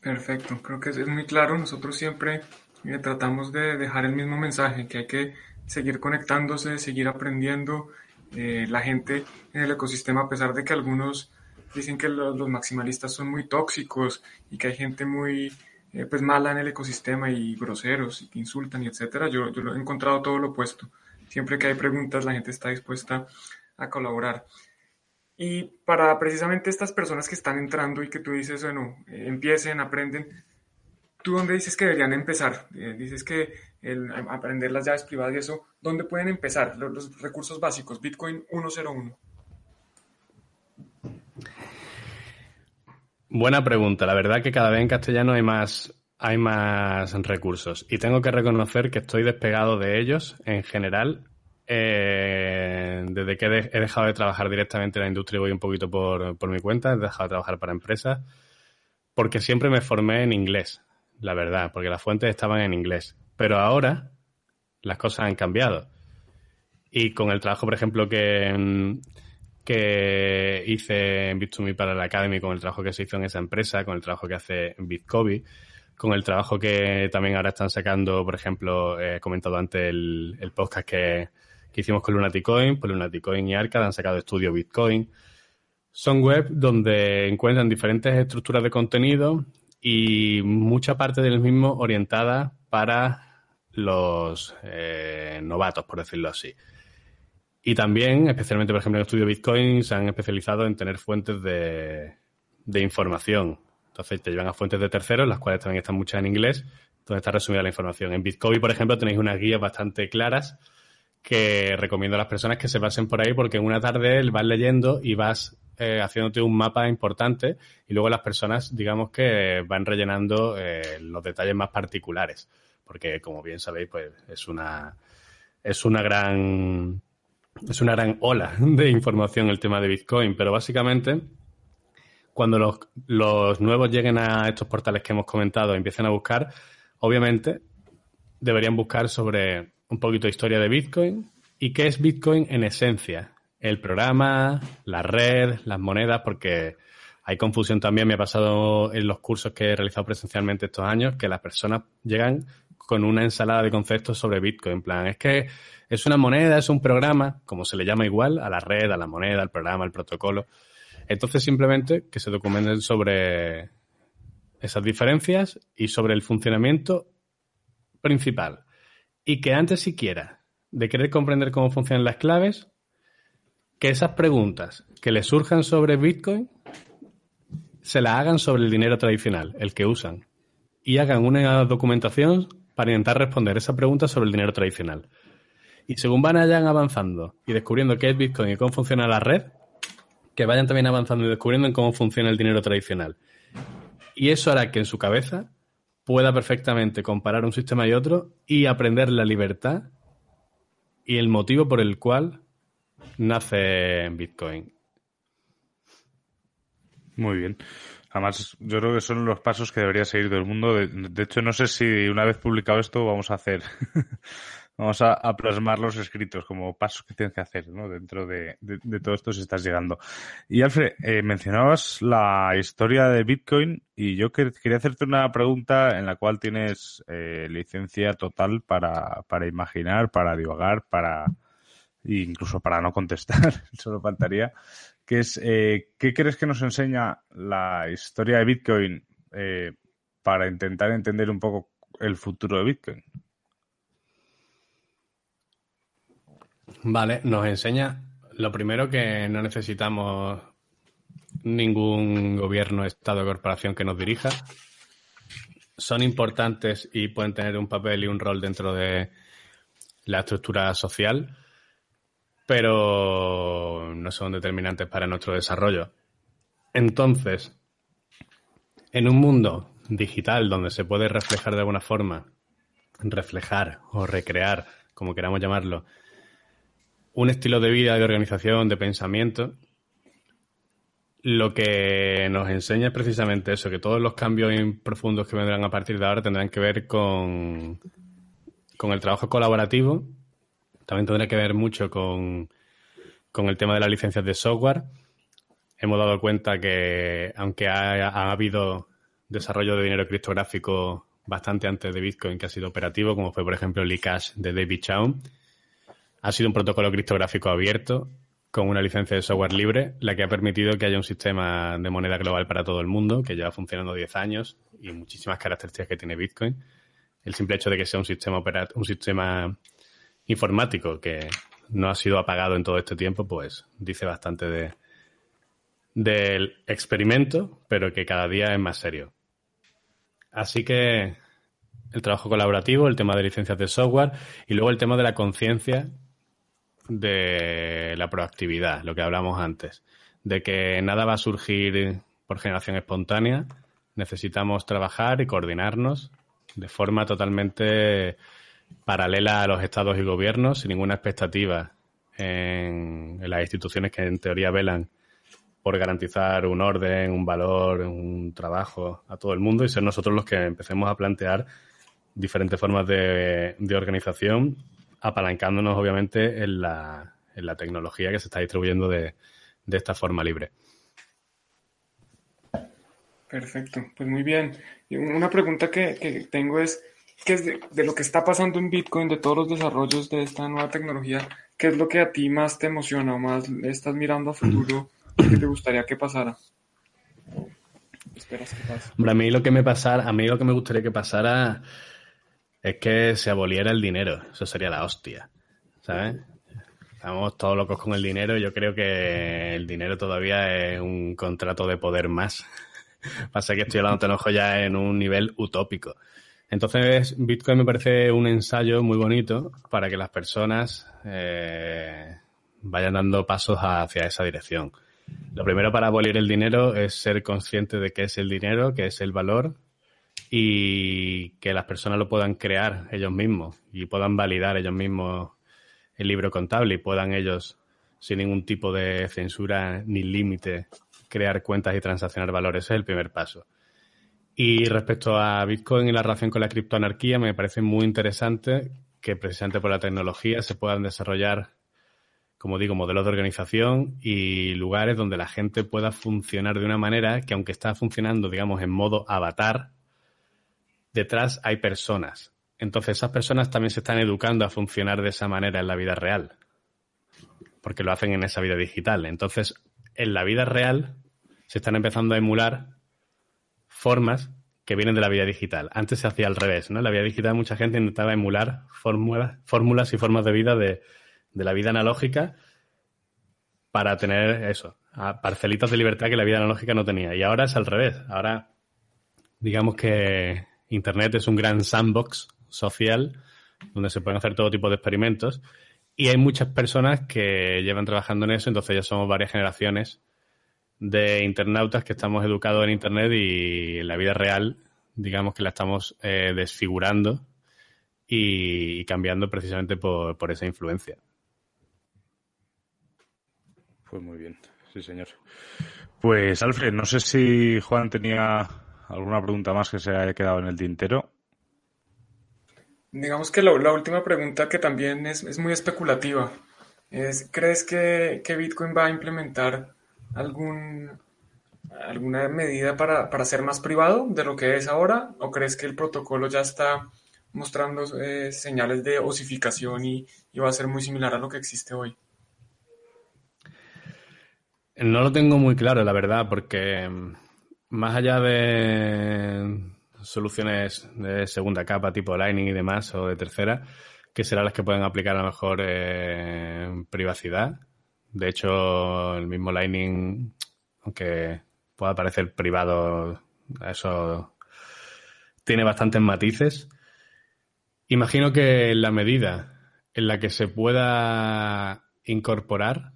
Perfecto, creo que es muy claro. Nosotros siempre eh, tratamos de dejar el mismo mensaje, que hay que seguir conectándose, seguir aprendiendo. Eh, la gente en el ecosistema, a pesar de que algunos dicen que los, maximalistas son muy tóxicos y que hay gente muy eh, pues mala en el ecosistema y groseros y que insultan y etcétera. Yo, yo he encontrado todo lo opuesto. Siempre que hay preguntas, la gente está dispuesta a colaborar. Y para precisamente estas personas que están entrando y que tú dices, bueno, eh, empiecen, aprenden, ¿tú dónde dices que deberían empezar? Eh, dices que el, aprender las llaves privadas y eso, ¿dónde pueden empezar? Los, los recursos básicos, Bitcoin 101. Buena pregunta. La verdad que cada vez en castellano hay más, hay más recursos. Y tengo que reconocer que estoy despegado de ellos en general. Eh, desde que he dejado de trabajar directamente en la industria voy un poquito por, por mi cuenta, he dejado de trabajar para empresas, porque siempre me formé en inglés, la verdad, porque las fuentes estaban en inglés. Pero ahora las cosas han cambiado. Y con el trabajo, por ejemplo, que, que hice en Bit2Me para la Academy, con el trabajo que se hizo en esa empresa, con el trabajo que hace Bitcoin, con el trabajo que también ahora están sacando, por ejemplo, he comentado antes el, podcast que, que, hicimos con Lunaticoin, pues Lunaticoin y Arcad han sacado estudio Bitcoin. Son web donde encuentran diferentes estructuras de contenido y mucha parte del mismo orientada para los eh, novatos, por decirlo así. Y también, especialmente, por ejemplo, en el estudio Bitcoin, se han especializado en tener fuentes de, de información. Entonces te llevan a fuentes de terceros, las cuales también están muchas en inglés, donde está resumida la información. En Bitcoin, por ejemplo, tenéis unas guías bastante claras que recomiendo a las personas que se pasen por ahí porque en una tarde vas leyendo y vas eh, haciéndote un mapa importante y luego las personas, digamos que van rellenando eh, los detalles más particulares. Porque, como bien sabéis, pues es una, es una gran es una gran ola de información el tema de Bitcoin, pero básicamente cuando los, nuevos lleguen a estos portales que hemos comentado y empiecen a buscar, obviamente deberían buscar sobre un poquito de historia de Bitcoin y qué es Bitcoin en esencia. El programa, la red, las monedas, porque hay confusión también, me ha pasado en los cursos que he realizado presencialmente estos años, que las personas llegan con una ensalada de conceptos sobre Bitcoin. En plan, es que es una moneda, es un programa, como se le llama igual, a la red, a la moneda, al programa, al protocolo. Entonces, simplemente que se documenten sobre esas diferencias y sobre el funcionamiento principal. Y que antes siquiera de querer comprender cómo funcionan las claves, que esas preguntas que les surjan sobre Bitcoin se las hagan sobre el dinero tradicional, el que usan, y hagan una documentación para intentar responder esa pregunta sobre el dinero tradicional. Y según van allá avanzando y descubriendo qué es Bitcoin y cómo funciona la red, que vayan también avanzando y descubriendo cómo funciona el dinero tradicional. Y eso hará que en su cabeza pueda perfectamente comparar un sistema y otro y aprender la libertad y el motivo por el cual nace Bitcoin. Muy bien. Además, yo creo que son los pasos que debería seguir todo el mundo. De, hecho, no sé si una vez publicado esto vamos a hacer, vamos a, plasmar los escritos como pasos que tienes que hacer ¿no? dentro de, todo esto si estás llegando. Y Alfred, eh, mencionabas la historia de Bitcoin y yo quería hacerte una pregunta en la cual tienes eh, licencia total para, para imaginar, para divagar, para incluso para no contestar, solo faltaría que es eh, ¿qué crees que nos enseña la historia de Bitcoin eh, para intentar entender un poco el futuro de Bitcoin? Vale, nos enseña lo primero que no necesitamos ningún gobierno, estado o corporación que nos dirija. Son importantes y pueden tener un papel y un rol dentro de la estructura social pero no son determinantes para nuestro desarrollo. Entonces, en un mundo digital donde se puede reflejar de alguna forma, reflejar o recrear, como queramos llamarlo, un estilo de vida, de organización, de pensamiento, lo que nos enseña es precisamente eso, que todos los cambios profundos que vendrán a partir de ahora tendrán que ver con, con el trabajo colaborativo también tendrá que ver mucho con, el tema de las licencias de software. Hemos dado cuenta que, aunque ha, habido desarrollo de dinero criptográfico bastante antes de Bitcoin que ha sido operativo, como fue, por ejemplo, el eCash de David Chaum, ha sido un protocolo criptográfico abierto con una licencia de software libre, la que ha permitido que haya un sistema de moneda global para todo el mundo, que lleva funcionando 10 años y muchísimas características que tiene Bitcoin. El simple hecho de que sea un sistema, un sistema informático que no ha sido apagado en todo este tiempo, pues dice bastante de del experimento, pero que cada día es más serio. Así que el trabajo colaborativo, el tema de licencias de software y luego el tema de la conciencia de la proactividad, lo que hablamos antes, de que nada va a surgir por generación espontánea, necesitamos trabajar y coordinarnos de forma totalmente paralela a los estados y gobiernos, sin ninguna expectativa en, las instituciones que en teoría velan por garantizar un orden, un valor, un trabajo a todo el mundo y ser nosotros los que empecemos a plantear diferentes formas de, organización, apalancándonos obviamente en la, en la, tecnología que se está distribuyendo de, esta forma libre. Perfecto, pues muy bien. Una pregunta que, tengo es, ¿qué es de, lo que está pasando en Bitcoin, de todos los desarrollos de esta nueva tecnología, qué es lo que a ti más te emociona o más estás mirando a futuro que te gustaría que pasara? esperas que pase? a mí lo que me pasara, a mí lo que me gustaría que pasara es que se aboliera el dinero. Eso sería la hostia. ¿Sabes? Estamos todos locos con el dinero. Yo creo que el dinero todavía es un contrato de poder más. Pasa que estoy hablando, te ya en un nivel utópico. Entonces, Bitcoin me parece un ensayo muy bonito para que las personas eh, vayan dando pasos hacia esa dirección. Lo primero para abolir el dinero es ser consciente de qué es el dinero, qué es el valor y que las personas lo puedan crear ellos mismos y puedan validar ellos mismos el libro contable y puedan ellos, sin ningún tipo de censura ni límite, crear cuentas y transaccionar valores. Ese es el primer paso. Y respecto a Bitcoin y la relación con la criptoanarquía, me parece muy interesante que precisamente por la tecnología se puedan desarrollar como digo, modelos de organización y lugares donde la gente pueda funcionar de una manera que aunque está funcionando, digamos, en modo avatar, detrás hay personas. Entonces esas personas también se están educando a funcionar de esa manera en la vida real, porque lo hacen en esa vida digital. Entonces, en la vida real se están empezando a emular formas que vienen de la vida digital. Antes se hacía al revés, ¿no? En la vida digital mucha gente intentaba emular fórmulas, y formas de vida de, de la vida analógica para tener eso, parcelitas de libertad que la vida analógica no tenía. Y ahora es al revés. Ahora, digamos que Internet es un gran sandbox social donde se pueden hacer todo tipo de experimentos. Y hay muchas personas que llevan trabajando en eso, entonces ya somos varias generaciones de internautas que estamos educados en Internet y en la vida real, digamos que la estamos eh, desfigurando y, cambiando precisamente por esa influencia. Pues muy bien, sí señor. Pues Alfred, no sé si Juan tenía alguna pregunta más que se haya quedado en el tintero. Digamos que la, última pregunta que también es, muy especulativa es, ¿crees que, Bitcoin va a implementar algún, alguna medida para, ser más privado de lo que es ahora? ¿O crees que el protocolo ya está mostrando eh, señales de osificación y va a ser muy similar a lo que existe hoy? No lo tengo muy claro, la verdad, porque mm, más allá de soluciones de segunda capa tipo Lightning y demás, o de tercera, que serán las que pueden aplicar a lo mejor eh, privacidad. De hecho, el mismo Lightning, aunque pueda parecer privado, eso tiene bastantes matices. Imagino que en la medida en la que se pueda incorporar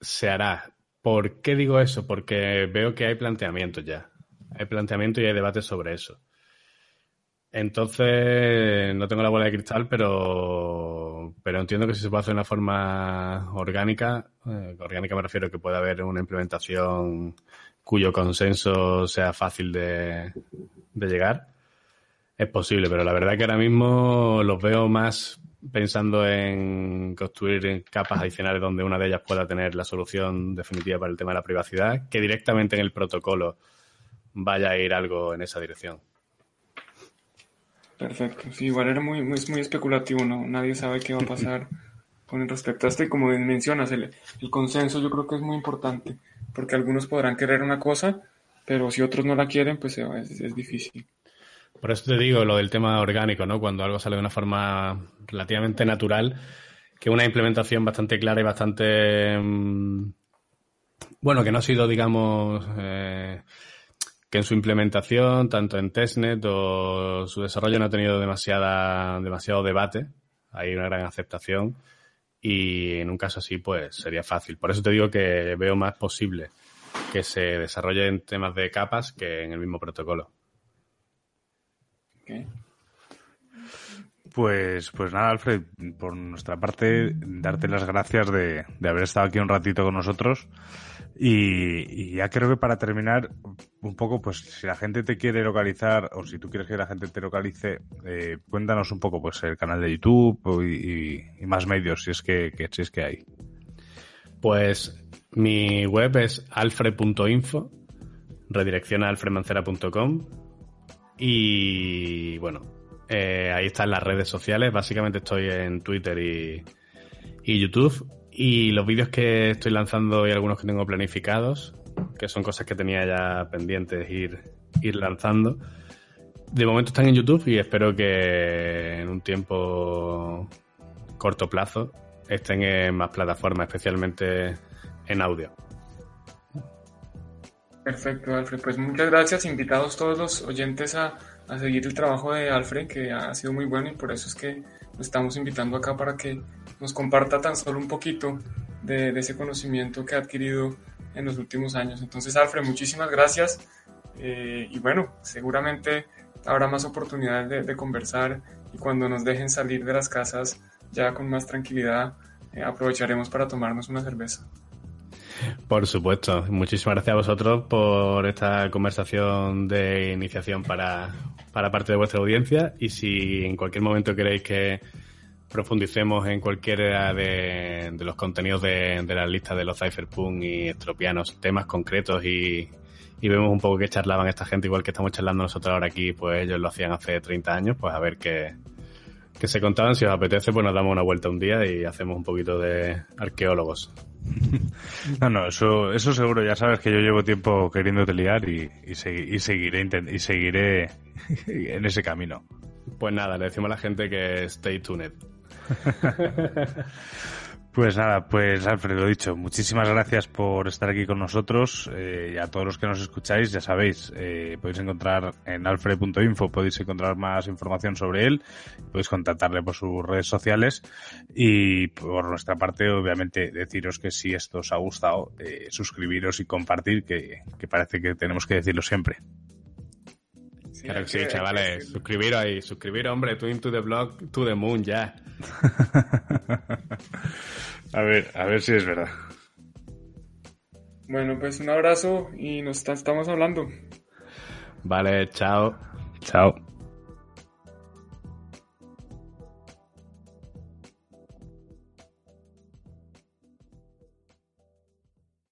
se hará. ¿Por qué digo eso? Porque veo que hay planteamientos ya. Hay planteamiento y hay debate sobre eso. Entonces, no tengo la bola de cristal, pero, pero entiendo que si se puede hacer de una forma orgánica, eh, orgánica me refiero a que pueda haber una implementación cuyo consenso sea fácil de, de llegar, es posible, pero la verdad que ahora mismo los veo más pensando en construir capas adicionales donde una de ellas pueda tener la solución definitiva para el tema de la privacidad, que directamente en el protocolo vaya a ir algo en esa dirección. Perfecto. Sí, igual era muy, muy, muy especulativo, ¿no? Nadie sabe qué va a pasar con respecto a esto y como mencionas, el, el consenso yo creo que es muy importante, porque algunos podrán querer una cosa, pero si otros no la quieren, pues es difícil. Por eso te digo lo del tema orgánico, ¿no? Cuando algo sale de una forma relativamente natural, que una implementación bastante clara y bastante. Mm, bueno, que no ha sido, digamos. Eh, que en su implementación, tanto en testnet o su desarrollo, no ha tenido demasiada, demasiado debate. Hay una gran aceptación. Y en un caso así, pues sería fácil. Por eso te digo que veo más posible que se desarrolle en temas de capas que en el mismo protocolo. Pues, pues nada, Alfred, por nuestra parte, darte las gracias de, de haber estado aquí un ratito con nosotros. Y, ya creo que para terminar, un poco, pues si la gente te quiere localizar o si tú quieres que la gente te localice, eh, cuéntanos un poco, pues el canal de YouTube y, más medios, si es que, si es que hay. Pues mi web es alfred.info, redirecciona alfredmancera.com y bueno, eh, ahí están las redes sociales. Básicamente estoy en Twitter y, YouTube y los vídeos que estoy lanzando y algunos que tengo planificados, que son cosas que tenía ya pendientes ir, ir lanzando, de momento están en YouTube y espero que en un tiempo corto plazo estén en más plataformas, especialmente en audio. Perfecto, Alfred. Pues muchas gracias. Invitados todos los oyentes a, a seguir el trabajo de Alfred, que ha sido muy bueno y por eso es que lo estamos invitando acá para que nos comparta tan solo un poquito de, ese conocimiento que ha adquirido en los últimos años. Entonces, Alfred, muchísimas gracias. Eh, y bueno, seguramente habrá más oportunidades de, conversar y cuando nos dejen salir de las casas ya con más tranquilidad, eh, aprovecharemos para tomarnos una cerveza. Por supuesto. Muchísimas gracias a vosotros por esta conversación de iniciación para, para parte de vuestra audiencia. Y si en cualquier momento queréis que profundicemos en cualquiera de, los contenidos de, de las listas de los cypherpunk y estropianos, temas concretos y, vemos un poco qué charlaban esta gente, igual que estamos charlando nosotros ahora aquí, pues ellos lo hacían hace 30 años, pues a ver qué, qué se contaban. Si os apetece, pues nos damos una vuelta un día y hacemos un poquito de arqueólogos. No, no, eso, eso seguro. Ya sabes que yo llevo tiempo queriéndote liar y, y, y seguiré, y seguiré en ese camino. Pues nada, le decimos a la gente que stay tuned. Pues nada, pues Alfredo, dicho, muchísimas gracias por estar aquí con nosotros eh, y a todos los que nos escucháis, ya sabéis, eh, podéis encontrar en alfred.info, podéis encontrar más información sobre él, podéis contactarle por sus redes sociales y por nuestra parte, obviamente, deciros que si esto os ha gustado, eh, suscribiros y compartir, que, que parece que tenemos que decirlo siempre claro que sí, chavales. Suscribir ahí, suscribir, hombre, Twin to the Blog, to the Moon, ya. a ver, a ver si es verdad. Bueno, pues un abrazo y nos estamos hablando. Vale, chao. Chao.